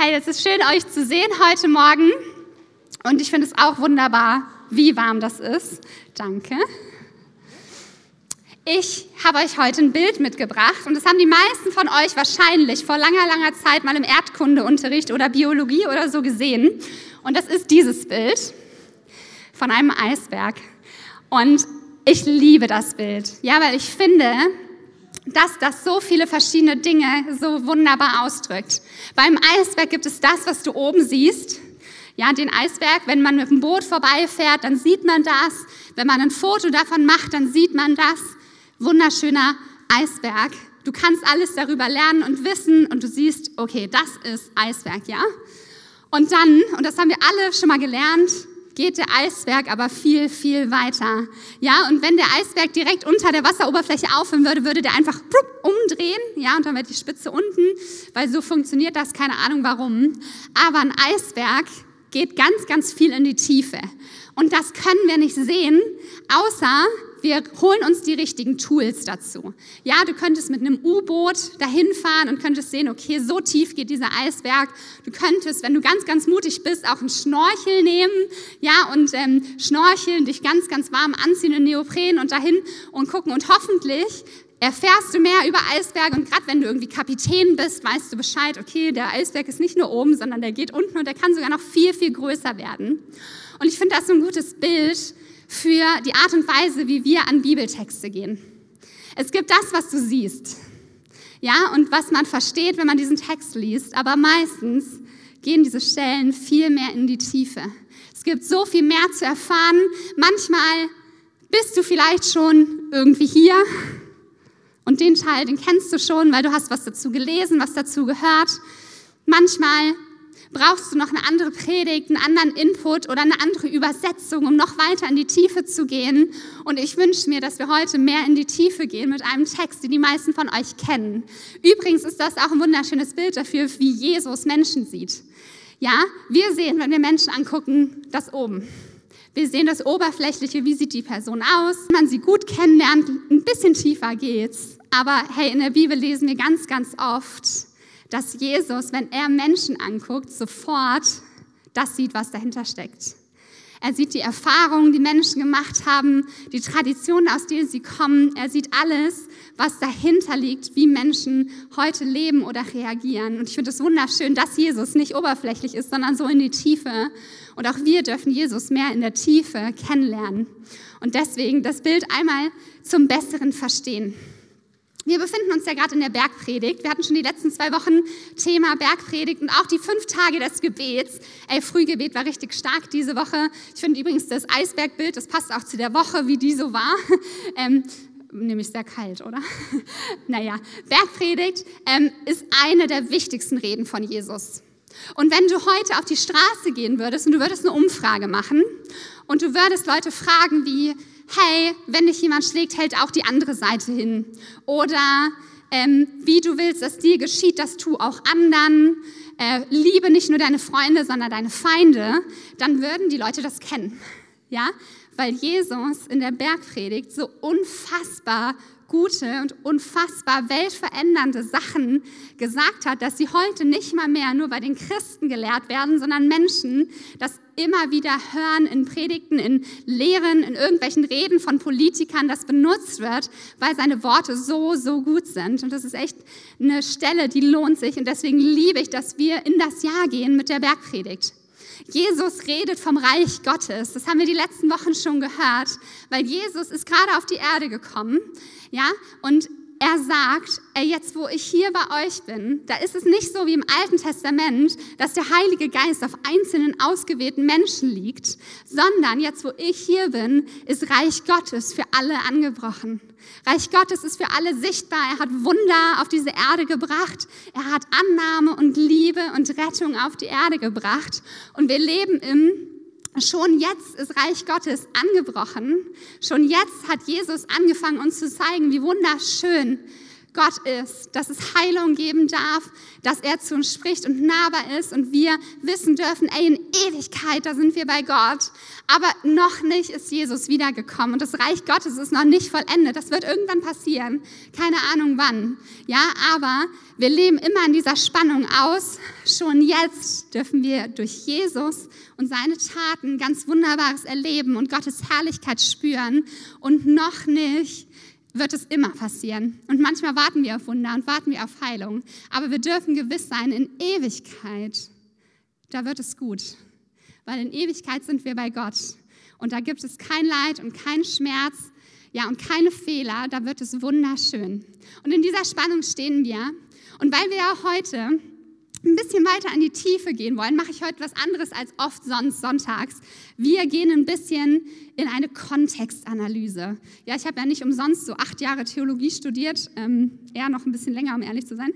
Hey, es ist schön, euch zu sehen heute Morgen. Und ich finde es auch wunderbar, wie warm das ist. Danke. Ich habe euch heute ein Bild mitgebracht und das haben die meisten von euch wahrscheinlich vor langer, langer Zeit mal im Erdkundeunterricht oder Biologie oder so gesehen. Und das ist dieses Bild von einem Eisberg. Und ich liebe das Bild, ja, weil ich finde, dass das so viele verschiedene Dinge so wunderbar ausdrückt. Beim Eisberg gibt es das, was du oben siehst. Ja, den Eisberg, wenn man mit dem Boot vorbeifährt, dann sieht man das. Wenn man ein Foto davon macht, dann sieht man das. Wunderschöner Eisberg. Du kannst alles darüber lernen und wissen und du siehst, okay, das ist Eisberg, ja? Und dann, und das haben wir alle schon mal gelernt, geht der Eisberg aber viel, viel weiter. Ja, und wenn der Eisberg direkt unter der Wasseroberfläche aufhören würde, würde der einfach umdrehen, ja, und dann wäre die Spitze unten, weil so funktioniert das, keine Ahnung warum. Aber ein Eisberg geht ganz, ganz viel in die Tiefe. Und das können wir nicht sehen, außer wir holen uns die richtigen Tools dazu. Ja, du könntest mit einem U-Boot dahin fahren und könntest sehen, okay, so tief geht dieser Eisberg. Du könntest, wenn du ganz, ganz mutig bist, auch einen Schnorchel nehmen, ja, und ähm, schnorcheln, dich ganz, ganz warm anziehen in Neopren und dahin und gucken und hoffentlich erfährst du mehr über Eisberge und gerade wenn du irgendwie Kapitän bist, weißt du Bescheid, okay, der Eisberg ist nicht nur oben, sondern der geht unten und der kann sogar noch viel, viel größer werden. Und ich finde das so ein gutes Bild für die Art und Weise, wie wir an Bibeltexte gehen. Es gibt das, was du siehst, ja, und was man versteht, wenn man diesen Text liest, aber meistens gehen diese Stellen viel mehr in die Tiefe. Es gibt so viel mehr zu erfahren. Manchmal bist du vielleicht schon irgendwie hier und den Teil, den kennst du schon, weil du hast was dazu gelesen, was dazu gehört. Manchmal brauchst du noch eine andere Predigt, einen anderen Input oder eine andere Übersetzung, um noch weiter in die Tiefe zu gehen. Und ich wünsche mir, dass wir heute mehr in die Tiefe gehen mit einem Text, den die meisten von euch kennen. Übrigens ist das auch ein wunderschönes Bild dafür, wie Jesus Menschen sieht. Ja, wir sehen, wenn wir Menschen angucken, das oben. Wir sehen das Oberflächliche, wie sieht die Person aus. Wenn man sie gut kennenlernt, ein bisschen tiefer geht's. Aber hey, in der Bibel lesen wir ganz, ganz oft, dass Jesus, wenn er Menschen anguckt, sofort das sieht, was dahinter steckt. Er sieht die Erfahrungen, die Menschen gemacht haben, die Traditionen, aus denen sie kommen. Er sieht alles, was dahinter liegt, wie Menschen heute leben oder reagieren. Und ich finde es wunderschön, dass Jesus nicht oberflächlich ist, sondern so in die Tiefe. Und auch wir dürfen Jesus mehr in der Tiefe kennenlernen. Und deswegen das Bild einmal zum Besseren verstehen. Wir befinden uns ja gerade in der Bergpredigt. Wir hatten schon die letzten zwei Wochen Thema Bergpredigt und auch die fünf Tage des Gebets. Ey, Frühgebet war richtig stark diese Woche. Ich finde übrigens das Eisbergbild, das passt auch zu der Woche, wie die so war. Ähm, nämlich sehr kalt, oder? naja, Bergpredigt ähm, ist eine der wichtigsten Reden von Jesus. Und wenn du heute auf die Straße gehen würdest und du würdest eine Umfrage machen und du würdest Leute fragen wie, hey, wenn dich jemand schlägt, hält auch die andere Seite hin. Oder ähm, wie du willst, dass dir geschieht, das tu auch anderen. Äh, liebe nicht nur deine Freunde, sondern deine Feinde. Dann würden die Leute das kennen. Ja, weil Jesus in der Bergpredigt so unfassbar gute und unfassbar weltverändernde Sachen gesagt hat, dass sie heute nicht mal mehr nur bei den Christen gelehrt werden, sondern Menschen das immer wieder hören in Predigten, in Lehren, in irgendwelchen Reden von Politikern, das benutzt wird, weil seine Worte so, so gut sind. Und das ist echt eine Stelle, die lohnt sich. Und deswegen liebe ich, dass wir in das Jahr gehen mit der Bergpredigt. Jesus redet vom Reich Gottes. Das haben wir die letzten Wochen schon gehört, weil Jesus ist gerade auf die Erde gekommen, ja, und er sagt, jetzt wo ich hier bei euch bin, da ist es nicht so wie im Alten Testament, dass der Heilige Geist auf einzelnen ausgewählten Menschen liegt, sondern jetzt wo ich hier bin, ist Reich Gottes für alle angebrochen. Reich Gottes ist für alle sichtbar. Er hat Wunder auf diese Erde gebracht. Er hat Annahme und Liebe und Rettung auf die Erde gebracht. Und wir leben im Schon jetzt ist Reich Gottes angebrochen. Schon jetzt hat Jesus angefangen, uns zu zeigen, wie wunderschön Gott ist, dass es Heilung geben darf, dass er zu uns spricht und nahbar ist und wir wissen dürfen, ey, in Ewigkeit, da sind wir bei Gott. Aber noch nicht ist Jesus wiedergekommen und das Reich Gottes ist noch nicht vollendet. Das wird irgendwann passieren. Keine Ahnung wann. Ja, aber wir leben immer in dieser Spannung aus. schon jetzt dürfen wir durch Jesus und seine Taten ganz Wunderbares erleben und Gottes Herrlichkeit spüren. Und noch nicht wird es immer passieren. Und manchmal warten wir auf Wunder und warten wir auf Heilung. Aber wir dürfen gewiss sein, in Ewigkeit, da wird es gut. Weil in Ewigkeit sind wir bei Gott. Und da gibt es kein Leid und keinen Schmerz, ja, und keine Fehler, da wird es wunderschön. Und in dieser Spannung stehen wir. Und weil wir ja heute ein bisschen weiter in die Tiefe gehen wollen, mache ich heute was anderes als oft sonst sonntags. Wir gehen ein bisschen in eine Kontextanalyse. Ja, ich habe ja nicht umsonst so acht Jahre Theologie studiert, ähm, eher noch ein bisschen länger, um ehrlich zu sein.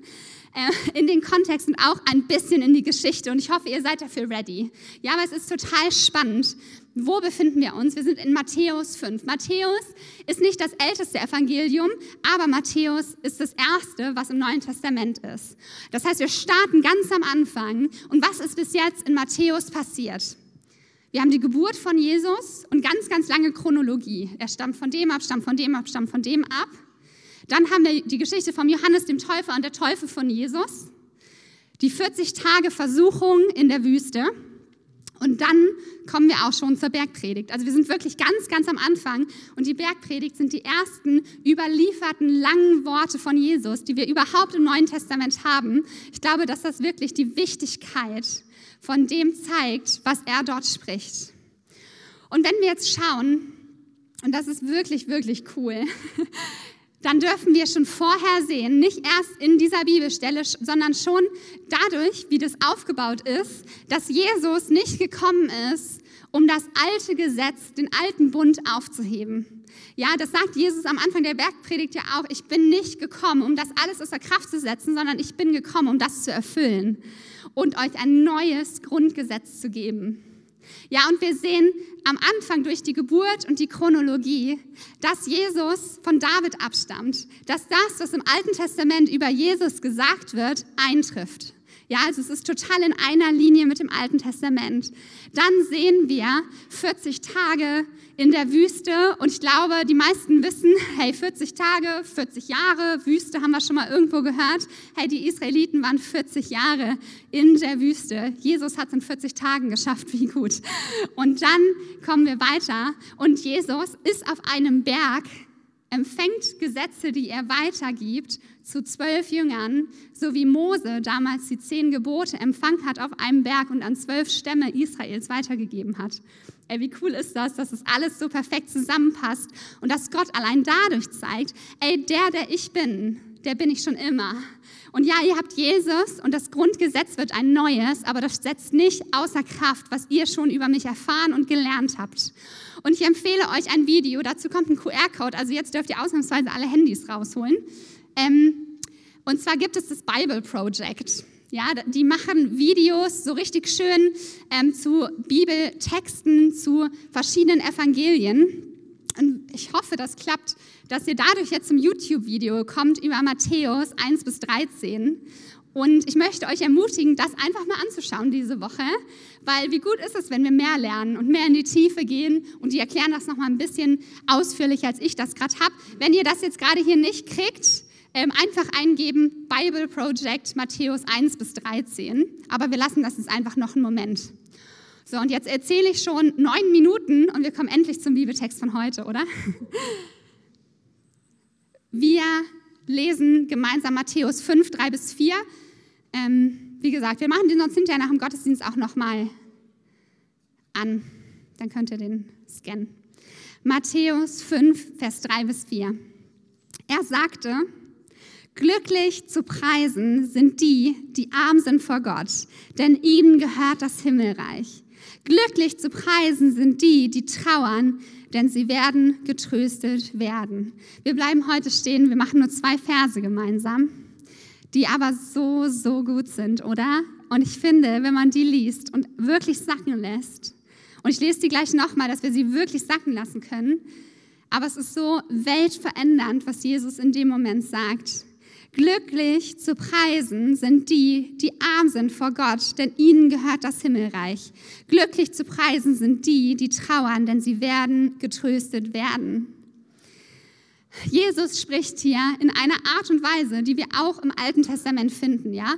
Äh, in den Kontext und auch ein bisschen in die Geschichte. Und ich hoffe, ihr seid dafür ready. Ja, aber es ist total spannend, wo befinden wir uns? Wir sind in Matthäus 5. Matthäus ist nicht das älteste Evangelium, aber Matthäus ist das erste, was im Neuen Testament ist. Das heißt, wir starten ganz am Anfang. Und was ist bis jetzt in Matthäus passiert? Wir haben die Geburt von Jesus und ganz, ganz lange Chronologie. Er stammt von dem ab, stammt von dem ab, stammt von dem ab. Dann haben wir die Geschichte von Johannes dem Täufer und der Teufel von Jesus. Die 40 Tage Versuchung in der Wüste. Und dann kommen wir auch schon zur Bergpredigt. Also wir sind wirklich ganz, ganz am Anfang. Und die Bergpredigt sind die ersten überlieferten langen Worte von Jesus, die wir überhaupt im Neuen Testament haben. Ich glaube, dass das wirklich die Wichtigkeit von dem zeigt, was er dort spricht. Und wenn wir jetzt schauen, und das ist wirklich, wirklich cool, dann dürfen wir schon vorher sehen, nicht erst in dieser Bibelstelle, sondern schon dadurch, wie das aufgebaut ist, dass Jesus nicht gekommen ist, um das alte Gesetz, den alten Bund aufzuheben. Ja, das sagt Jesus am Anfang der Bergpredigt ja auch. Ich bin nicht gekommen, um das alles außer Kraft zu setzen, sondern ich bin gekommen, um das zu erfüllen und euch ein neues Grundgesetz zu geben. Ja, und wir sehen am Anfang durch die Geburt und die Chronologie, dass Jesus von David abstammt, dass das, was im Alten Testament über Jesus gesagt wird, eintrifft. Ja, also es ist total in einer Linie mit dem Alten Testament. Dann sehen wir 40 Tage in der Wüste und ich glaube, die meisten wissen, hey, 40 Tage, 40 Jahre, Wüste haben wir schon mal irgendwo gehört. Hey, die Israeliten waren 40 Jahre in der Wüste. Jesus hat es in 40 Tagen geschafft, wie gut. Und dann kommen wir weiter und Jesus ist auf einem Berg empfängt Gesetze, die er weitergibt zu zwölf Jüngern, so wie Mose damals die zehn Gebote empfangen hat auf einem Berg und an zwölf Stämme Israels weitergegeben hat. Ey, wie cool ist das, dass das alles so perfekt zusammenpasst und dass Gott allein dadurch zeigt, ey, der, der ich bin, der bin ich schon immer. Und ja, ihr habt Jesus und das Grundgesetz wird ein neues, aber das setzt nicht außer Kraft, was ihr schon über mich erfahren und gelernt habt. Und ich empfehle euch ein Video, dazu kommt ein QR-Code, also jetzt dürft ihr ausnahmsweise alle Handys rausholen. Ähm, und zwar gibt es das Bible Project. Ja, die machen Videos so richtig schön ähm, zu Bibeltexten, zu verschiedenen Evangelien. Und ich hoffe, das klappt, dass ihr dadurch jetzt zum YouTube-Video kommt über Matthäus 1 bis 13. Und ich möchte euch ermutigen, das einfach mal anzuschauen diese Woche, weil wie gut ist es, wenn wir mehr lernen und mehr in die Tiefe gehen und die erklären das noch mal ein bisschen ausführlicher, als ich das gerade habe. Wenn ihr das jetzt gerade hier nicht kriegt, einfach eingeben Bible Project Matthäus 1 bis 13. Aber wir lassen das jetzt einfach noch einen Moment. So, und jetzt erzähle ich schon neun Minuten und wir kommen endlich zum Bibeltext von heute, oder? Wir lesen gemeinsam Matthäus 5, 3 bis 4. Ähm, wie gesagt, wir machen den sonst hinterher nach dem Gottesdienst auch nochmal an. Dann könnt ihr den scannen. Matthäus 5, Vers 3 bis 4. Er sagte, glücklich zu preisen sind die, die arm sind vor Gott, denn ihnen gehört das Himmelreich. Glücklich zu preisen sind die, die trauern, denn sie werden getröstet werden. Wir bleiben heute stehen, wir machen nur zwei Verse gemeinsam die aber so, so gut sind, oder? Und ich finde, wenn man die liest und wirklich sacken lässt, und ich lese die gleich nochmal, dass wir sie wirklich sacken lassen können, aber es ist so weltverändernd, was Jesus in dem Moment sagt. Glücklich zu preisen sind die, die arm sind vor Gott, denn ihnen gehört das Himmelreich. Glücklich zu preisen sind die, die trauern, denn sie werden getröstet werden. Jesus spricht hier in einer Art und Weise, die wir auch im Alten Testament finden, ja.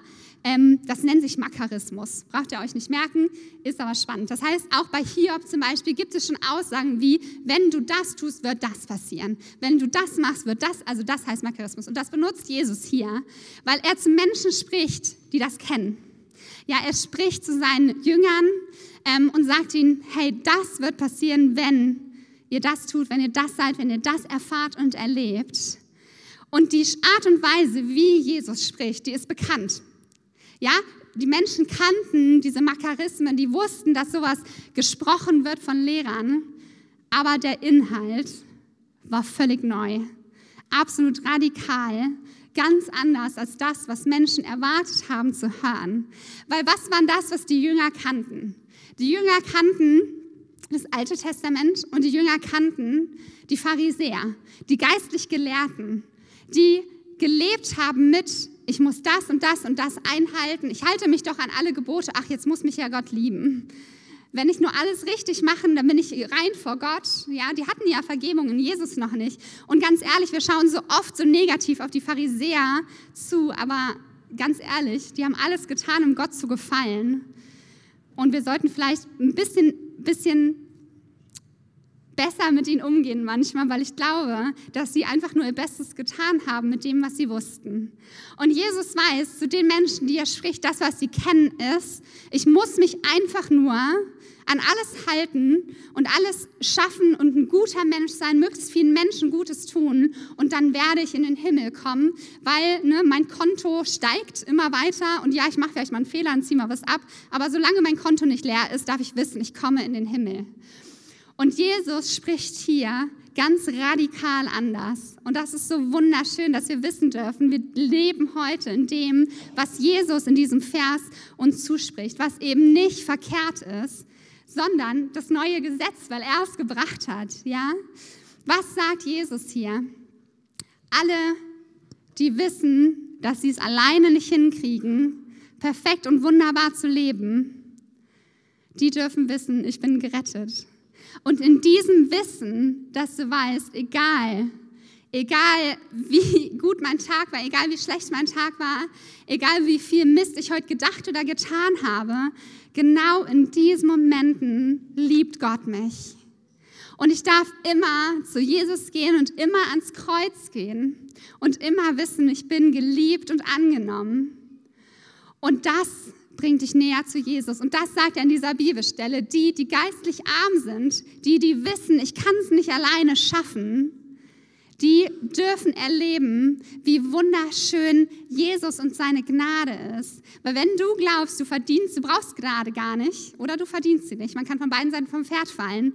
Ähm, das nennt sich Makarismus. Braucht ihr euch nicht merken, ist aber spannend. Das heißt, auch bei Hiob zum Beispiel gibt es schon Aussagen wie, wenn du das tust, wird das passieren. Wenn du das machst, wird das, also das heißt Makarismus. Und das benutzt Jesus hier, weil er zu Menschen spricht, die das kennen. Ja, er spricht zu seinen Jüngern ähm, und sagt ihnen, hey, das wird passieren, wenn ihr das tut, wenn ihr das seid, wenn ihr das erfahrt und erlebt. Und die Art und Weise, wie Jesus spricht, die ist bekannt. Ja, die Menschen kannten diese Makarismen, die wussten, dass sowas gesprochen wird von Lehrern, aber der Inhalt war völlig neu, absolut radikal, ganz anders als das, was Menschen erwartet haben zu hören. Weil was war das, was die Jünger kannten? Die Jünger kannten das Alte Testament und die Jünger kannten die Pharisäer, die geistlich Gelehrten, die gelebt haben mit, ich muss das und das und das einhalten, ich halte mich doch an alle Gebote, ach, jetzt muss mich ja Gott lieben. Wenn ich nur alles richtig mache, dann bin ich rein vor Gott. Ja, die hatten ja Vergebung in Jesus noch nicht. Und ganz ehrlich, wir schauen so oft so negativ auf die Pharisäer zu, aber ganz ehrlich, die haben alles getan, um Gott zu gefallen. Und wir sollten vielleicht ein bisschen, bisschen besser mit ihnen umgehen manchmal, weil ich glaube, dass sie einfach nur ihr Bestes getan haben mit dem, was sie wussten. Und Jesus weiß zu den Menschen, die er spricht, das, was sie kennen, ist, ich muss mich einfach nur an alles halten und alles schaffen und ein guter Mensch sein, möglichst vielen Menschen Gutes tun und dann werde ich in den Himmel kommen, weil ne, mein Konto steigt immer weiter und ja, ich mache vielleicht mal einen Fehler und ziehe mal was ab, aber solange mein Konto nicht leer ist, darf ich wissen, ich komme in den Himmel. Und Jesus spricht hier ganz radikal anders. Und das ist so wunderschön, dass wir wissen dürfen, wir leben heute in dem, was Jesus in diesem Vers uns zuspricht, was eben nicht verkehrt ist, sondern das neue Gesetz, weil er es gebracht hat. Ja? Was sagt Jesus hier? Alle, die wissen, dass sie es alleine nicht hinkriegen, perfekt und wunderbar zu leben, die dürfen wissen, ich bin gerettet. Und in diesem Wissen, dass du weißt, egal, egal wie gut mein Tag war, egal wie schlecht mein Tag war, egal wie viel Mist ich heute gedacht oder getan habe, genau in diesen Momenten liebt Gott mich. Und ich darf immer zu Jesus gehen und immer ans Kreuz gehen und immer wissen, ich bin geliebt und angenommen. Und das bringt dich näher zu Jesus. Und das sagt er in dieser Bibelstelle. Die, die geistlich arm sind, die, die wissen, ich kann es nicht alleine schaffen, die dürfen erleben, wie wunderschön Jesus und seine Gnade ist. Weil wenn du glaubst, du verdienst, du brauchst Gnade gar nicht oder du verdienst sie nicht, man kann von beiden Seiten vom Pferd fallen,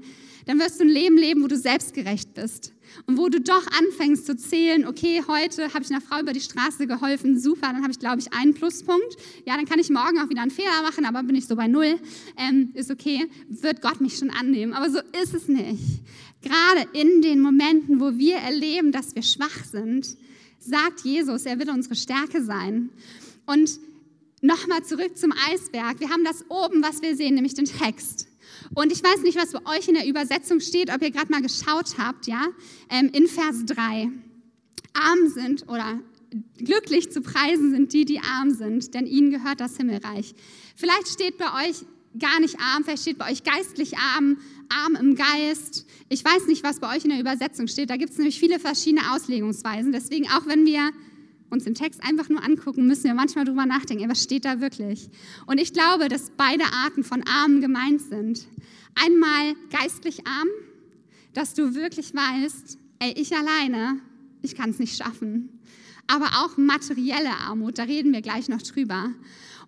dann wirst du ein Leben leben, wo du selbstgerecht bist. Und wo du doch anfängst zu zählen, okay, heute habe ich einer Frau über die Straße geholfen, super, dann habe ich, glaube ich, einen Pluspunkt. Ja, dann kann ich morgen auch wieder einen Fehler machen, aber bin ich so bei null, ähm, ist okay, wird Gott mich schon annehmen. Aber so ist es nicht. Gerade in den Momenten, wo wir erleben, dass wir schwach sind, sagt Jesus, er will unsere Stärke sein. Und nochmal zurück zum Eisberg. Wir haben das oben, was wir sehen, nämlich den Text. Und ich weiß nicht, was bei euch in der Übersetzung steht, ob ihr gerade mal geschaut habt, ja, ähm, in Vers 3. Arm sind oder glücklich zu preisen sind die, die arm sind, denn ihnen gehört das Himmelreich. Vielleicht steht bei euch gar nicht arm, vielleicht steht bei euch geistlich arm, arm im Geist. Ich weiß nicht, was bei euch in der Übersetzung steht. Da gibt es nämlich viele verschiedene Auslegungsweisen. Deswegen, auch wenn wir uns den Text einfach nur angucken, müssen wir manchmal drüber nachdenken, was steht da wirklich? Und ich glaube, dass beide Arten von Armen gemeint sind. Einmal geistlich arm, dass du wirklich weißt, ey, ich alleine, ich kann es nicht schaffen. Aber auch materielle Armut, da reden wir gleich noch drüber.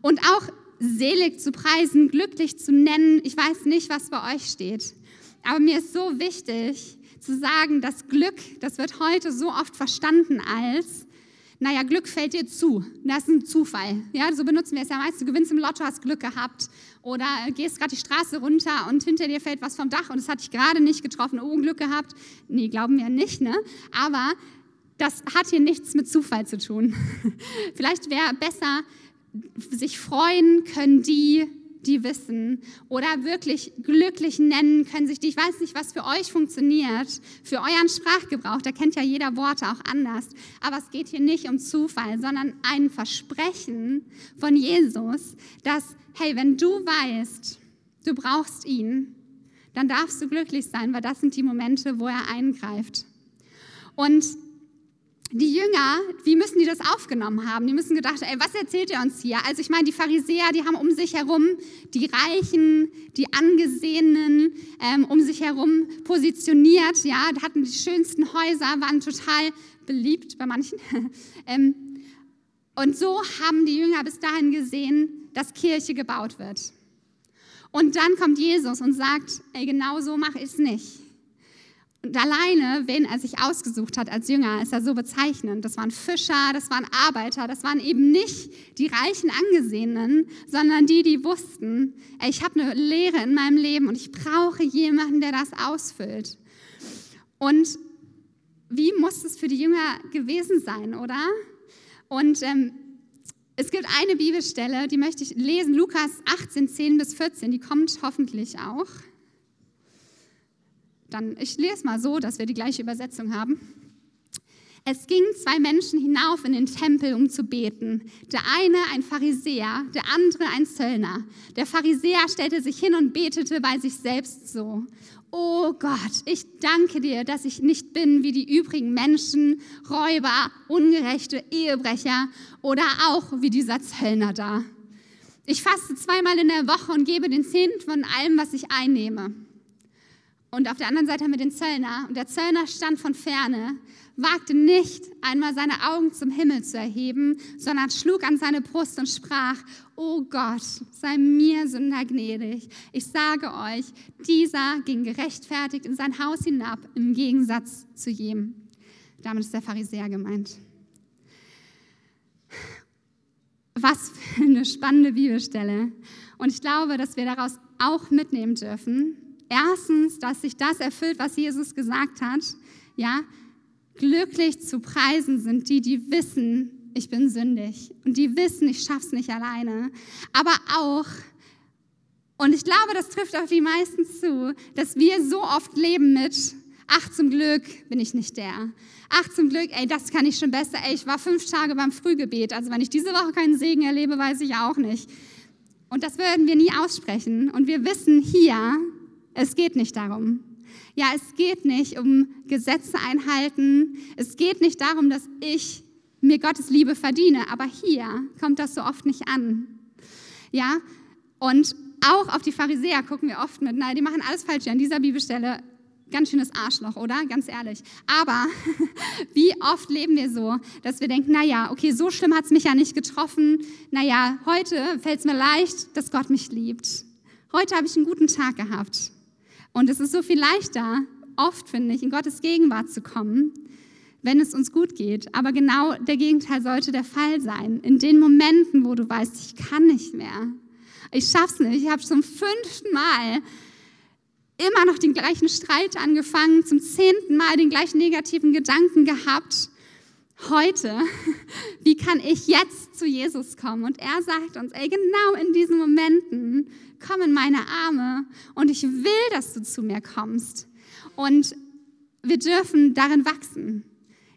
Und auch selig zu preisen, glücklich zu nennen, ich weiß nicht, was bei euch steht. Aber mir ist so wichtig zu sagen, das Glück, das wird heute so oft verstanden als, naja, Glück fällt dir zu. Das ist ein Zufall. Ja, so benutzen wir es ja meist. Du gewinnst im Lotto, hast Glück gehabt. Oder gehst gerade die Straße runter und hinter dir fällt was vom Dach und es hat dich gerade nicht getroffen. Oh, Glück gehabt. Nee, glauben wir nicht, ne? Aber das hat hier nichts mit Zufall zu tun. Vielleicht wäre besser, sich freuen können die, die wissen oder wirklich glücklich nennen können sich die. Ich weiß nicht, was für euch funktioniert, für euren Sprachgebrauch. Da kennt ja jeder Worte auch anders. Aber es geht hier nicht um Zufall, sondern ein Versprechen von Jesus, dass, hey, wenn du weißt, du brauchst ihn, dann darfst du glücklich sein, weil das sind die Momente, wo er eingreift. Und die Jünger, wie müssen die das aufgenommen haben? Die müssen gedacht, ey, was erzählt er uns hier? Also ich meine, die Pharisäer, die haben um sich herum die Reichen, die Angesehenen ähm, um sich herum positioniert, ja, hatten die schönsten Häuser, waren total beliebt bei manchen. ähm, und so haben die Jünger bis dahin gesehen, dass Kirche gebaut wird. Und dann kommt Jesus und sagt, ey, genau so mache ich es nicht. Und alleine, wen er sich ausgesucht hat als Jünger, ist er so bezeichnend. Das waren Fischer, das waren Arbeiter, das waren eben nicht die reichen Angesehenen, sondern die, die wussten, ey, ich habe eine Lehre in meinem Leben und ich brauche jemanden, der das ausfüllt. Und wie muss es für die Jünger gewesen sein, oder? Und ähm, es gibt eine Bibelstelle, die möchte ich lesen, Lukas 18, 10 bis 14, die kommt hoffentlich auch. Dann, ich lese mal so, dass wir die gleiche Übersetzung haben. Es gingen zwei Menschen hinauf in den Tempel, um zu beten. Der eine ein Pharisäer, der andere ein Zöllner. Der Pharisäer stellte sich hin und betete bei sich selbst so. Oh Gott, ich danke dir, dass ich nicht bin wie die übrigen Menschen, Räuber, ungerechte Ehebrecher oder auch wie dieser Zöllner da. Ich faste zweimal in der Woche und gebe den Zehnten von allem, was ich einnehme. Und auf der anderen Seite haben wir den Zöllner. Und der Zöllner stand von ferne, wagte nicht einmal seine Augen zum Himmel zu erheben, sondern schlug an seine Brust und sprach, oh Gott, sei mir Sünder gnädig. Ich sage euch, dieser ging gerechtfertigt in sein Haus hinab, im Gegensatz zu jedem. Damit ist der Pharisäer gemeint. Was für eine spannende Bibelstelle. Und ich glaube, dass wir daraus auch mitnehmen dürfen, Erstens, dass sich das erfüllt, was Jesus gesagt hat. Ja, glücklich zu preisen sind die, die wissen, ich bin sündig und die wissen, ich schaff's nicht alleine. Aber auch, und ich glaube, das trifft auf die meisten zu, dass wir so oft leben mit, ach zum Glück bin ich nicht der. Ach zum Glück, ey, das kann ich schon besser. Ey, ich war fünf Tage beim Frühgebet. Also wenn ich diese Woche keinen Segen erlebe, weiß ich auch nicht. Und das würden wir nie aussprechen. Und wir wissen hier, es geht nicht darum. Ja, es geht nicht um Gesetze einhalten. Es geht nicht darum, dass ich mir Gottes Liebe verdiene. Aber hier kommt das so oft nicht an. Ja, und auch auf die Pharisäer gucken wir oft mit, nein, die machen alles falsch an dieser Bibelstelle. Ganz schönes Arschloch, oder? Ganz ehrlich. Aber wie oft leben wir so, dass wir denken, naja, okay, so schlimm hat es mich ja nicht getroffen. Naja, heute fällt es mir leicht, dass Gott mich liebt. Heute habe ich einen guten Tag gehabt. Und es ist so viel leichter, oft finde ich, in Gottes Gegenwart zu kommen, wenn es uns gut geht. Aber genau der Gegenteil sollte der Fall sein. In den Momenten, wo du weißt, ich kann nicht mehr, ich schaff's nicht, ich habe zum fünften Mal immer noch den gleichen Streit angefangen, zum zehnten Mal den gleichen negativen Gedanken gehabt. Heute, wie kann ich jetzt zu Jesus kommen? Und er sagt uns, ey, genau in diesen Momenten komm in meine Arme und ich will, dass du zu mir kommst. Und wir dürfen darin wachsen.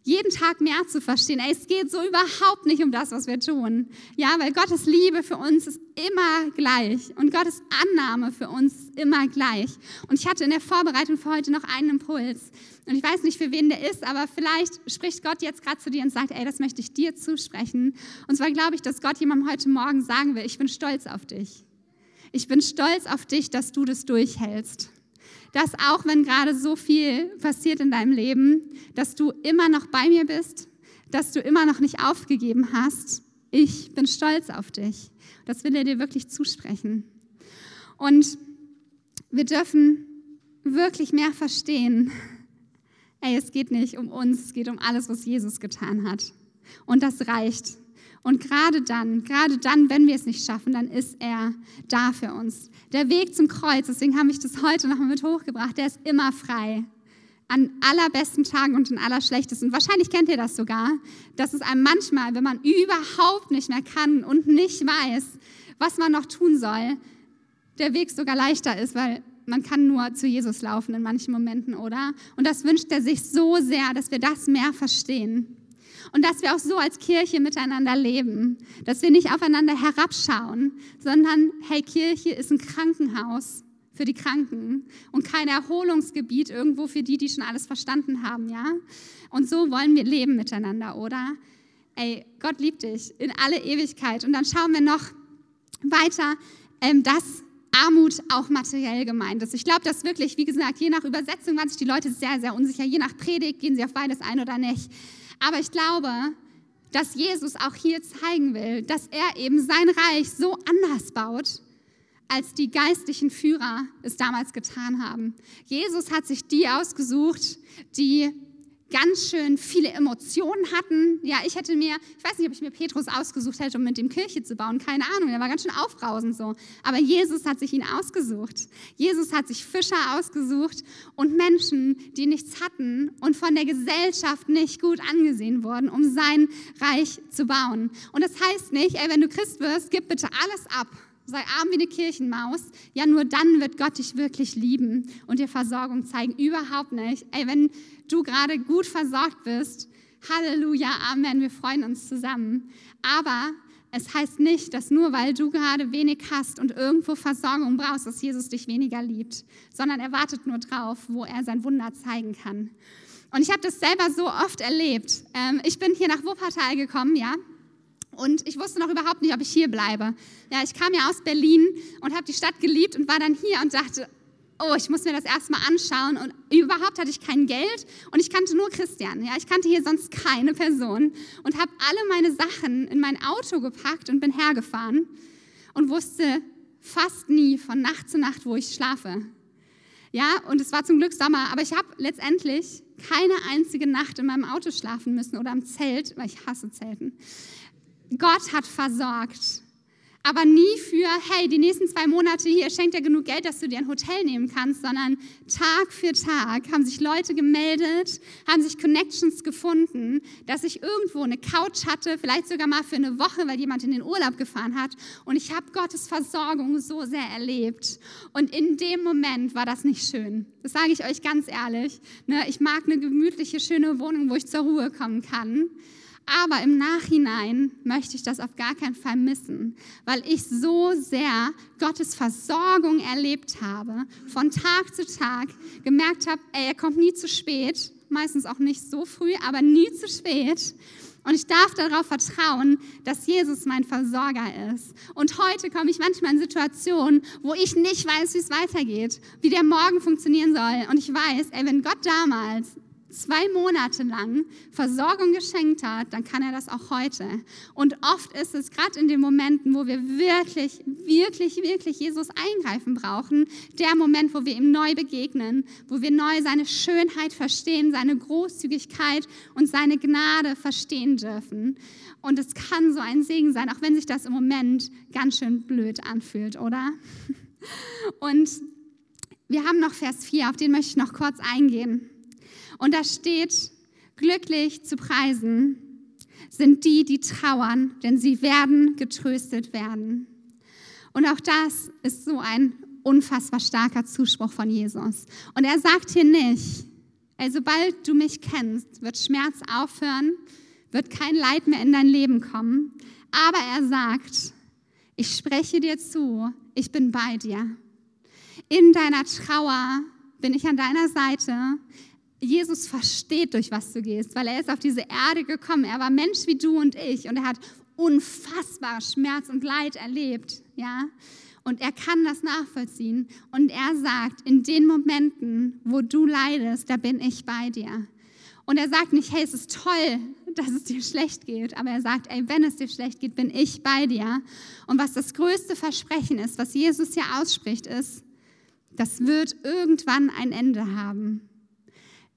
Jeden Tag mehr zu verstehen. Ey, es geht so überhaupt nicht um das, was wir tun. Ja, weil Gottes Liebe für uns ist immer gleich und Gottes Annahme für uns ist immer gleich. Und ich hatte in der Vorbereitung für heute noch einen Impuls. Und ich weiß nicht, für wen der ist, aber vielleicht spricht Gott jetzt gerade zu dir und sagt, ey, das möchte ich dir zusprechen. Und zwar glaube ich, dass Gott jemandem heute Morgen sagen will, ich bin stolz auf dich. Ich bin stolz auf dich, dass du das durchhältst. Dass auch wenn gerade so viel passiert in deinem Leben, dass du immer noch bei mir bist, dass du immer noch nicht aufgegeben hast. Ich bin stolz auf dich. Das will er dir wirklich zusprechen. Und wir dürfen wirklich mehr verstehen. Ey, es geht nicht um uns, es geht um alles, was Jesus getan hat. Und das reicht. Und gerade dann, gerade dann, wenn wir es nicht schaffen, dann ist er da für uns. Der Weg zum Kreuz, deswegen habe ich das heute nochmal mit hochgebracht, der ist immer frei. An allerbesten Tagen und an allerschlechtesten. Wahrscheinlich kennt ihr das sogar, dass es einem manchmal, wenn man überhaupt nicht mehr kann und nicht weiß, was man noch tun soll, der Weg sogar leichter ist, weil man kann nur zu Jesus laufen in manchen Momenten, oder? Und das wünscht er sich so sehr, dass wir das mehr verstehen. Und dass wir auch so als Kirche miteinander leben, dass wir nicht aufeinander herabschauen, sondern, hey, Kirche ist ein Krankenhaus für die Kranken und kein Erholungsgebiet irgendwo für die, die schon alles verstanden haben, ja? Und so wollen wir leben miteinander, oder? Ey, Gott liebt dich in alle Ewigkeit. Und dann schauen wir noch weiter, ähm, dass Armut auch materiell gemeint ist. Ich glaube, dass wirklich, wie gesagt, je nach Übersetzung waren sich die Leute sehr, sehr unsicher. Je nach Predigt gehen sie auf beides ein oder nicht. Aber ich glaube, dass Jesus auch hier zeigen will, dass er eben sein Reich so anders baut, als die geistlichen Führer es damals getan haben. Jesus hat sich die ausgesucht, die ganz schön viele Emotionen hatten. Ja, ich hätte mir, ich weiß nicht, ob ich mir Petrus ausgesucht hätte, um mit ihm Kirche zu bauen, keine Ahnung, der war ganz schön aufbrausend so. Aber Jesus hat sich ihn ausgesucht. Jesus hat sich Fischer ausgesucht und Menschen, die nichts hatten und von der Gesellschaft nicht gut angesehen wurden, um sein Reich zu bauen. Und das heißt nicht, ey, wenn du Christ wirst, gib bitte alles ab sei arm wie eine Kirchenmaus, ja, nur dann wird Gott dich wirklich lieben und dir Versorgung zeigen. Überhaupt nicht. Ey, wenn du gerade gut versorgt bist, Halleluja, Amen, wir freuen uns zusammen. Aber es heißt nicht, dass nur weil du gerade wenig hast und irgendwo Versorgung brauchst, dass Jesus dich weniger liebt, sondern er wartet nur drauf, wo er sein Wunder zeigen kann. Und ich habe das selber so oft erlebt. Ähm, ich bin hier nach Wuppertal gekommen, ja, und ich wusste noch überhaupt nicht, ob ich hier bleibe. Ja, ich kam ja aus Berlin und habe die Stadt geliebt und war dann hier und dachte, oh, ich muss mir das erstmal anschauen. Und überhaupt hatte ich kein Geld und ich kannte nur Christian. Ja, ich kannte hier sonst keine Person und habe alle meine Sachen in mein Auto gepackt und bin hergefahren und wusste fast nie von Nacht zu Nacht, wo ich schlafe. Ja, und es war zum Glück Sommer, aber ich habe letztendlich keine einzige Nacht in meinem Auto schlafen müssen oder am Zelt, weil ich hasse Zelten. Gott hat versorgt. Aber nie für, hey, die nächsten zwei Monate hier schenkt er genug Geld, dass du dir ein Hotel nehmen kannst, sondern Tag für Tag haben sich Leute gemeldet, haben sich Connections gefunden, dass ich irgendwo eine Couch hatte, vielleicht sogar mal für eine Woche, weil jemand in den Urlaub gefahren hat. Und ich habe Gottes Versorgung so sehr erlebt. Und in dem Moment war das nicht schön. Das sage ich euch ganz ehrlich. Ne, ich mag eine gemütliche, schöne Wohnung, wo ich zur Ruhe kommen kann. Aber im Nachhinein möchte ich das auf gar keinen Fall missen, weil ich so sehr Gottes Versorgung erlebt habe, von Tag zu Tag gemerkt habe, ey, er kommt nie zu spät, meistens auch nicht so früh, aber nie zu spät. Und ich darf darauf vertrauen, dass Jesus mein Versorger ist. Und heute komme ich manchmal in Situationen, wo ich nicht weiß, wie es weitergeht, wie der Morgen funktionieren soll. Und ich weiß, ey, wenn Gott damals zwei Monate lang Versorgung geschenkt hat, dann kann er das auch heute. Und oft ist es gerade in den Momenten, wo wir wirklich, wirklich, wirklich Jesus eingreifen brauchen, der Moment, wo wir ihm neu begegnen, wo wir neu seine Schönheit verstehen, seine Großzügigkeit und seine Gnade verstehen dürfen. Und es kann so ein Segen sein, auch wenn sich das im Moment ganz schön blöd anfühlt, oder? Und wir haben noch Vers 4, auf den möchte ich noch kurz eingehen. Und da steht, glücklich zu preisen sind die, die trauern, denn sie werden getröstet werden. Und auch das ist so ein unfassbar starker Zuspruch von Jesus. Und er sagt hier nicht, ey, sobald du mich kennst, wird Schmerz aufhören, wird kein Leid mehr in dein Leben kommen. Aber er sagt, ich spreche dir zu, ich bin bei dir. In deiner Trauer bin ich an deiner Seite. Jesus versteht, durch was du gehst, weil er ist auf diese Erde gekommen. Er war Mensch wie du und ich und er hat unfassbar Schmerz und Leid erlebt, ja. Und er kann das nachvollziehen. Und er sagt, in den Momenten, wo du leidest, da bin ich bei dir. Und er sagt nicht, hey, es ist toll, dass es dir schlecht geht, aber er sagt, ey, wenn es dir schlecht geht, bin ich bei dir. Und was das größte Versprechen ist, was Jesus hier ausspricht, ist, das wird irgendwann ein Ende haben.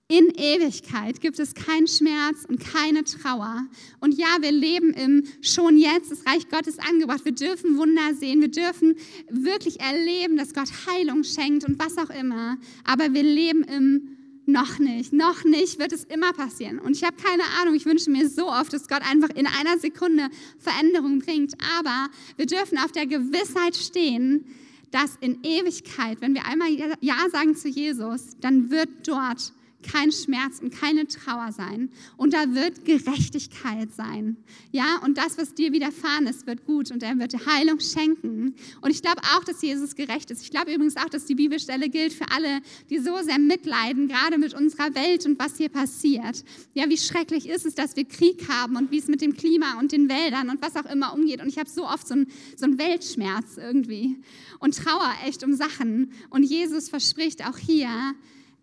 In Ewigkeit gibt es keinen Schmerz und keine Trauer. Und ja, wir leben im schon jetzt, das Reich Gottes angebracht. Wir dürfen Wunder sehen, wir dürfen wirklich erleben, dass Gott Heilung schenkt und was auch immer. Aber wir leben im noch nicht, noch nicht wird es immer passieren. Und ich habe keine Ahnung, ich wünsche mir so oft, dass Gott einfach in einer Sekunde Veränderung bringt. Aber wir dürfen auf der Gewissheit stehen, dass in Ewigkeit, wenn wir einmal Ja sagen zu Jesus, dann wird dort kein Schmerz und keine Trauer sein. Und da wird Gerechtigkeit sein. Ja, und das, was dir widerfahren ist, wird gut und er wird dir Heilung schenken. Und ich glaube auch, dass Jesus gerecht ist. Ich glaube übrigens auch, dass die Bibelstelle gilt für alle, die so sehr mitleiden, gerade mit unserer Welt und was hier passiert. Ja, wie schrecklich ist es, dass wir Krieg haben und wie es mit dem Klima und den Wäldern und was auch immer umgeht. Und ich habe so oft so einen, so Weltschmerz irgendwie und Trauer echt um Sachen. Und Jesus verspricht auch hier,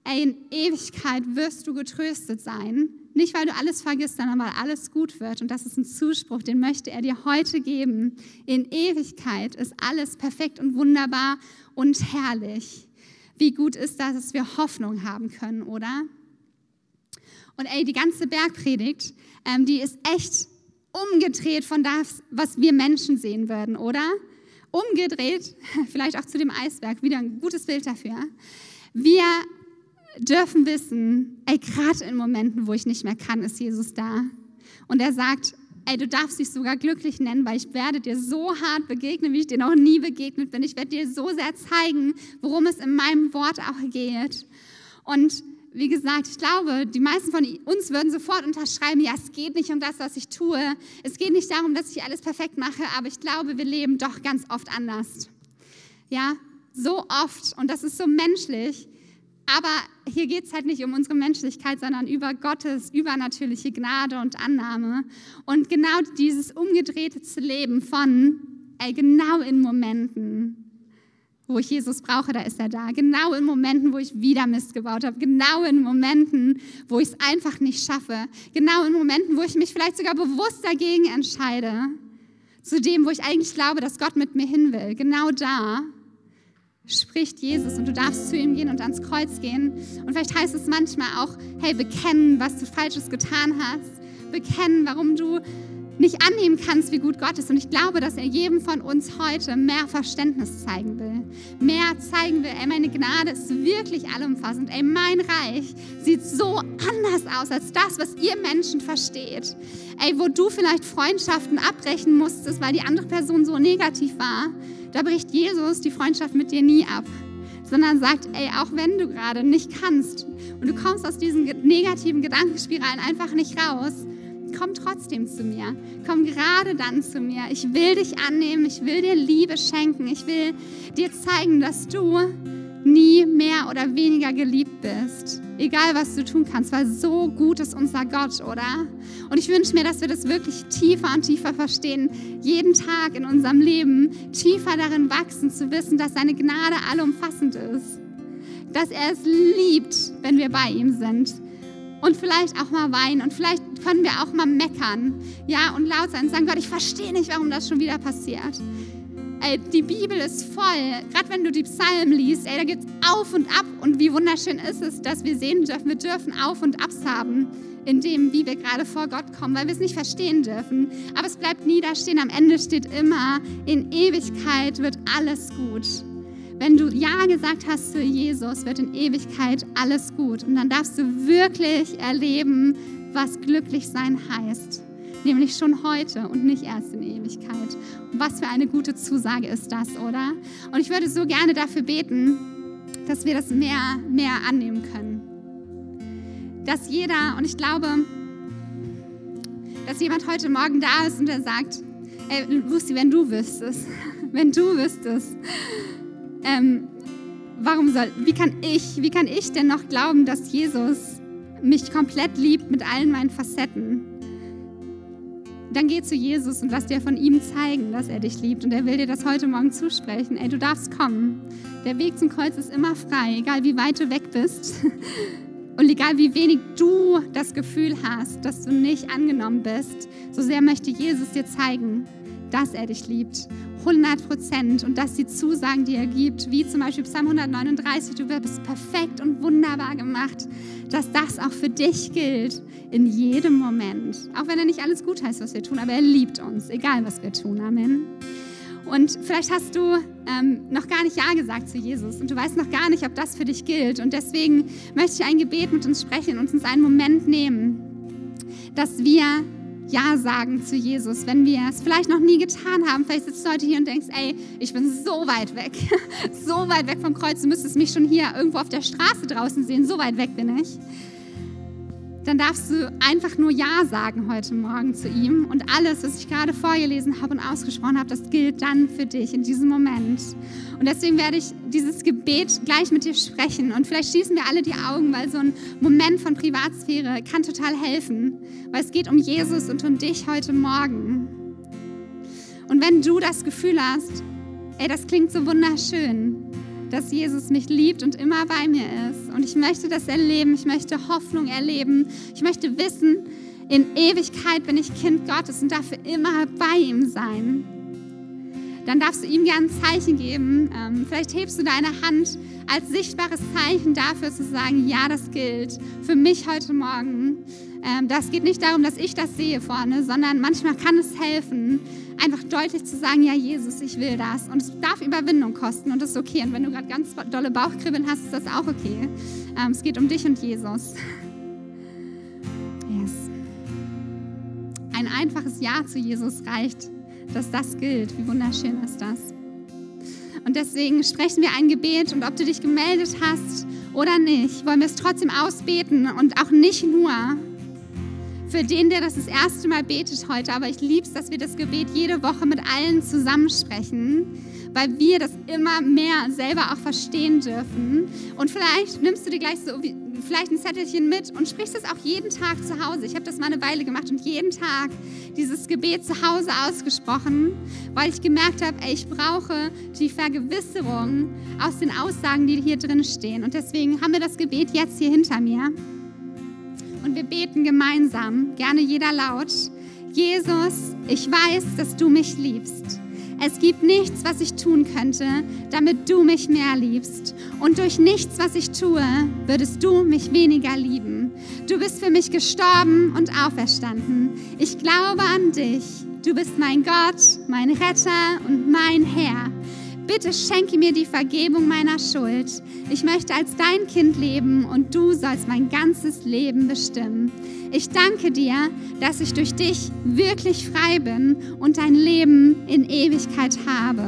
ey, in Ewigkeit wirst du getröstet sein. Nicht, weil du alles vergisst, sondern weil alles gut wird. Und das ist ein Zuspruch, den möchte er dir heute geben. In Ewigkeit ist alles perfekt und wunderbar und herrlich. Wie gut ist das, dass wir Hoffnung haben können, oder? Und ey, die ganze Bergpredigt, ähm, die ist echt umgedreht von das, was wir Menschen sehen würden, oder? Umgedreht, vielleicht auch zu dem Eisberg, wieder ein gutes Bild dafür. Wir dürfen wissen, ey, gerade in Momenten, wo ich nicht mehr kann, ist Jesus da. Und er sagt, ey, du darfst dich sogar glücklich nennen, weil ich werde dir so hart begegnen, wie ich dir noch nie begegnet bin. Ich werde dir so sehr zeigen, worum es in meinem Wort auch geht. Und wie gesagt, ich glaube, die meisten von uns würden sofort unterschreiben, ja, es geht nicht um das, was ich tue. Es geht nicht darum, dass ich alles perfekt mache, aber ich glaube, wir leben doch ganz oft anders. Ja, so oft. Und das ist so menschlich. Aber hier geht es halt nicht um unsere Menschlichkeit, sondern über Gottes übernatürliche Gnade und Annahme. Und genau dieses umgedrehte zu leben von, ey, genau in Momenten, wo ich Jesus brauche, da ist er da. Genau in Momenten, wo ich wieder Mist gebaut habe. Genau in Momenten, wo ich es einfach nicht schaffe. Genau in Momenten, wo ich mich vielleicht sogar bewusst dagegen entscheide. Zu dem, wo ich eigentlich glaube, dass Gott mit mir hin will. Genau da spricht Jesus und du darfst zu ihm gehen und ans Kreuz gehen. Und vielleicht heißt es manchmal auch, hey, bekennen, was du Falsches getan hast. Bekennen, warum du nicht annehmen kannst, wie gut Gott ist. Und ich glaube, dass er jedem von uns heute mehr Verständnis zeigen will. Mehr zeigen will, ey, meine Gnade ist wirklich allumfassend. Ey, mein Reich sieht so anders aus als das, was ihr Menschen versteht. Ey, wo du vielleicht Freundschaften abbrechen musstest, weil die andere Person so negativ war da bricht Jesus die Freundschaft mit dir nie ab, sondern sagt, ey, auch wenn du gerade nicht kannst und du kommst aus diesen negativen Gedankenspiralen einfach nicht raus, komm trotzdem zu mir. Komm gerade dann zu mir. Ich will dich annehmen, ich will dir Liebe schenken, ich will dir zeigen, dass du nie mehr oder weniger geliebt bist. Egal, was du tun kannst, weil so gut ist unser Gott, oder? Und ich wünsche mir, dass wir das wirklich tiefer und tiefer verstehen, jeden Tag in unserem Leben tiefer darin wachsen, zu wissen, dass seine Gnade allumfassend ist. Dass er es liebt, wenn wir bei ihm sind. Und vielleicht auch mal weinen und vielleicht können wir auch mal meckern, ja, und laut sein und sagen, Gott, ich verstehe nicht, warum das schon wieder passiert. Ey, die Bibel ist voll. Gerade wenn du die Psalmen liest, ey, da gibt es auf und ab. Und wie wunderschön ist es, dass wir sehen dürfen, wir dürfen Auf und Abs haben in dem, wie wir gerade vor Gott kommen, weil wir es nicht verstehen dürfen. Aber es bleibt nie da stehen. Am Ende steht immer, in Ewigkeit wird alles gut. Wenn du Ja gesagt hast zu Jesus, wird in Ewigkeit alles gut. Und dann darfst du wirklich erleben, was glücklich sein heißt nämlich schon heute und nicht erst in Ewigkeit. Und was für eine gute Zusage ist das, oder? Und ich würde so gerne dafür beten, dass wir das mehr, mehr annehmen können. Dass jeder, und ich glaube, dass jemand heute Morgen da ist und der sagt, ey, Lucy, wenn du wüsstest, wenn du wüsstest, ähm, warum soll, wie kann ich, wie kann ich denn noch glauben, dass Jesus mich komplett liebt mit allen meinen Facetten? dann geh zu Jesus und lass dir von ihm zeigen, dass er dich liebt. Und er will dir das heute Morgen zusprechen. Ey, du darfst kommen. Der Weg zum Kreuz ist immer frei, egal wie weit du weg bist. Und egal wie wenig du das Gefühl hast, dass du nicht angenommen bist, so sehr möchte Jesus dir zeigen, dass er dich liebt 100 Prozent und dass die Zusagen, die er gibt, wie zum Beispiel Psalm 139, du bist perfekt und wunderbar gemacht, dass das auch für dich gilt in jedem Moment. Auch wenn er nicht alles gut heißt, was wir tun, aber er liebt uns, egal was wir tun. Amen. Und vielleicht hast du ähm, noch gar nicht Ja gesagt zu Jesus und du weißt noch gar nicht, ob das für dich gilt. Und deswegen möchte ich ein Gebet mit uns sprechen und uns einen Moment nehmen, dass wir Ja sagen zu Jesus, wenn wir es vielleicht noch nie getan haben. Vielleicht sitzt du heute hier und denkst, ey, ich bin so weit weg, so weit weg vom Kreuz, du müsstest mich schon hier irgendwo auf der Straße draußen sehen, so weit weg bin ich dann darfst du einfach nur Ja sagen heute Morgen zu ihm. Und alles, was ich gerade vorgelesen habe und ausgesprochen habe, das gilt dann für dich in diesem Moment. Und deswegen werde ich dieses Gebet gleich mit dir sprechen. Und vielleicht schließen wir alle die Augen, weil so ein Moment von Privatsphäre kann total helfen. Weil es geht um Jesus und um dich heute Morgen. Und wenn du das Gefühl hast, ey, das klingt so wunderschön, dass Jesus mich liebt und immer bei mir ist. Und ich möchte das erleben, ich möchte Hoffnung erleben, ich möchte wissen, in Ewigkeit bin ich Kind Gottes und darf immer bei ihm sein. Dann darfst du ihm gerne ein Zeichen geben. Ähm, vielleicht hebst du deine Hand als sichtbares Zeichen dafür zu sagen, ja, das gilt für mich heute Morgen. Ähm, das geht nicht darum, dass ich das sehe vorne, sondern manchmal kann es helfen, einfach deutlich zu sagen, ja Jesus, ich will das. Und es darf Überwindung kosten und das ist okay. Und wenn du gerade ganz dolle Bauchkribbeln hast, ist das auch okay. Ähm, es geht um dich und Jesus. Yes. Ein einfaches Ja zu Jesus reicht, dass das gilt. Wie wunderschön ist das? Und deswegen sprechen wir ein Gebet und ob du dich gemeldet hast oder nicht, wollen wir es trotzdem ausbeten und auch nicht nur für den, der das das erste Mal betet heute, aber ich liebe es, dass wir das Gebet jede Woche mit allen zusammensprechen, weil wir das immer mehr selber auch verstehen dürfen. Und vielleicht nimmst du dir gleich so vielleicht ein Zettelchen mit und sprichst es auch jeden Tag zu Hause. Ich habe das mal eine Weile gemacht und jeden Tag dieses Gebet zu Hause ausgesprochen, weil ich gemerkt habe, ich brauche die Vergewisserung aus den Aussagen, die hier drin stehen. Und deswegen haben wir das Gebet jetzt hier hinter mir und wir beten gemeinsam, gerne jeder laut. Jesus, ich weiß, dass du mich liebst. Es gibt nichts, was ich tun könnte, damit du mich mehr liebst. Und durch nichts, was ich tue, würdest du mich weniger lieben. Du bist für mich gestorben und auferstanden. Ich glaube an dich. Du bist mein Gott, mein Retter und mein Herr. Bitte schenke mir die Vergebung meiner Schuld. Ich möchte als dein Kind leben und du sollst mein ganzes Leben bestimmen. Ich danke dir, dass ich durch dich wirklich frei bin und dein Leben in Ewigkeit habe.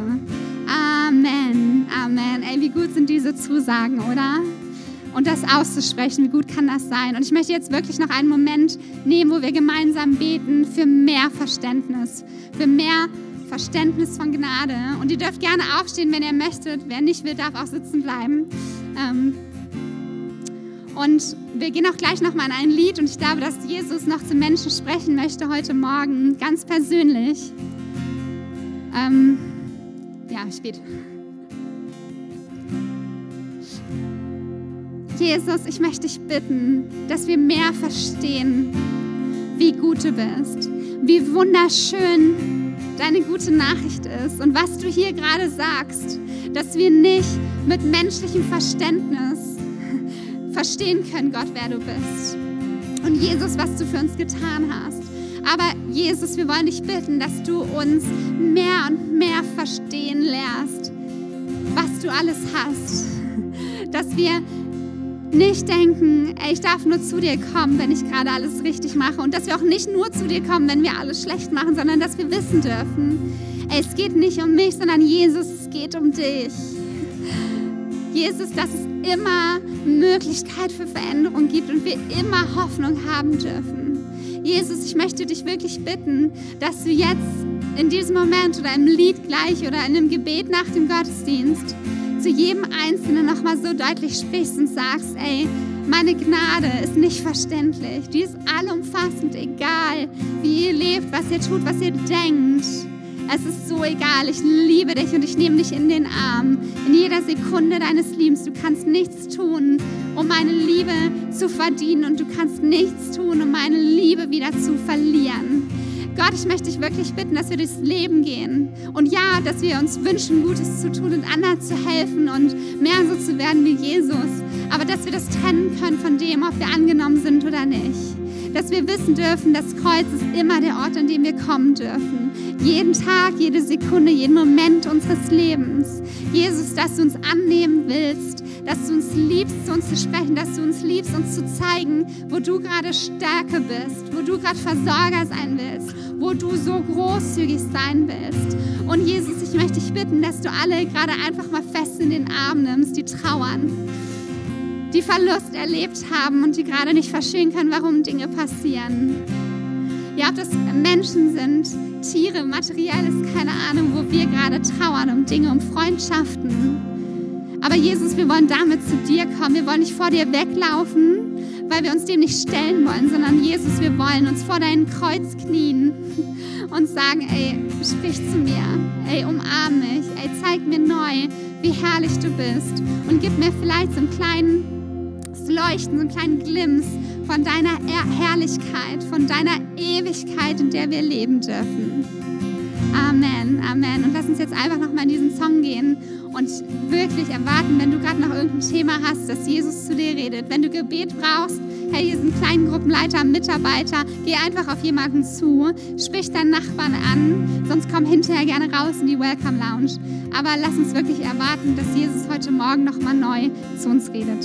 Amen. Amen. Ey, wie gut sind diese Zusagen, oder? Und das auszusprechen, wie gut kann das sein? Und ich möchte jetzt wirklich noch einen Moment nehmen, wo wir gemeinsam beten für mehr Verständnis, für mehr Verständnis Verständnis von Gnade. Und ihr dürft gerne aufstehen, wenn ihr möchtet. Wer nicht will, darf auch sitzen bleiben. Ähm, und wir gehen auch gleich nochmal in ein Lied. Und ich glaube, dass Jesus noch zu Menschen sprechen möchte heute Morgen, ganz persönlich. Ähm, ja, spät. Jesus, ich möchte dich bitten, dass wir mehr verstehen, wie gut du bist, wie wunderschön deine gute Nachricht ist und was du hier gerade sagst, dass wir nicht mit menschlichem Verständnis verstehen können, Gott, wer du bist. Und Jesus, was du für uns getan hast. Aber Jesus, wir wollen dich bitten, dass du uns mehr und mehr verstehen lehrst, was du alles hast. Dass wir nicht denken, ey, ich darf nur zu dir kommen, wenn ich gerade alles richtig mache. Und dass wir auch nicht nur zu dir kommen, wenn wir alles schlecht machen, sondern dass wir wissen dürfen, ey, es geht nicht um mich, sondern Jesus, es geht um dich. Jesus, dass es immer Möglichkeit für Veränderung gibt und wir immer Hoffnung haben dürfen. Jesus, ich möchte dich wirklich bitten, dass du jetzt in diesem Moment oder im Lied gleich oder in einem Gebet nach dem Gottesdienst zu jedem Einzelnen nochmal so deutlich sprichst und sagst, ey, meine Gnade ist nicht verständlich. Die ist allumfassend, egal wie ihr lebt, was ihr tut, was ihr denkt. Es ist so egal. Ich liebe dich und ich nehme dich in den Arm. In jeder Sekunde deines Lebens. Du kannst nichts tun, um meine Liebe zu verdienen und du kannst nichts tun, um meine Liebe wieder zu verlieren. Gott, ich möchte dich wirklich bitten, dass wir durchs Leben gehen. Und ja, dass wir uns wünschen, Gutes zu tun und anderen zu helfen und mehr so zu werden wie Jesus. Aber dass wir das trennen können von dem, ob wir angenommen sind oder nicht. Dass wir wissen dürfen, das Kreuz ist immer der Ort, an dem wir kommen dürfen. Jeden Tag, jede Sekunde, jeden Moment unseres Lebens. Jesus, dass du uns annehmen willst, dass du uns liebst, zu uns zu sprechen, dass du uns liebst, uns zu zeigen, wo du gerade Stärke bist, wo du gerade Versorger sein willst, wo du so großzügig sein willst. Und Jesus, ich möchte dich bitten, dass du alle gerade einfach mal fest in den Arm nimmst, die trauern, die Verlust erlebt haben und die gerade nicht verstehen können, warum Dinge passieren. Ja, ob das Menschen sind, Tiere, materielles, keine Ahnung, wo wir gerade trauern um Dinge, um Freundschaften. Aber Jesus, wir wollen damit zu dir kommen. Wir wollen nicht vor dir weglaufen, weil wir uns dem nicht stellen wollen, sondern Jesus, wir wollen uns vor dein Kreuz knien und sagen, ey, sprich zu mir, ey, umarm mich, ey, zeig mir neu, wie herrlich du bist und gib mir vielleicht so einen kleinen Leuchten, so einen kleinen Glimps von deiner Herrlichkeit, von deiner Ewigkeit, in der wir leben dürfen. Amen, Amen. Und lass uns jetzt einfach nochmal in diesen Song gehen und wirklich erwarten, wenn du gerade noch irgendein Thema hast, dass Jesus zu dir redet. Wenn du Gebet brauchst, hey, hier sind kleinen Gruppenleiter, Mitarbeiter, geh einfach auf jemanden zu, sprich deinen Nachbarn an, sonst komm hinterher gerne raus in die Welcome Lounge. Aber lass uns wirklich erwarten, dass Jesus heute Morgen nochmal neu zu uns redet.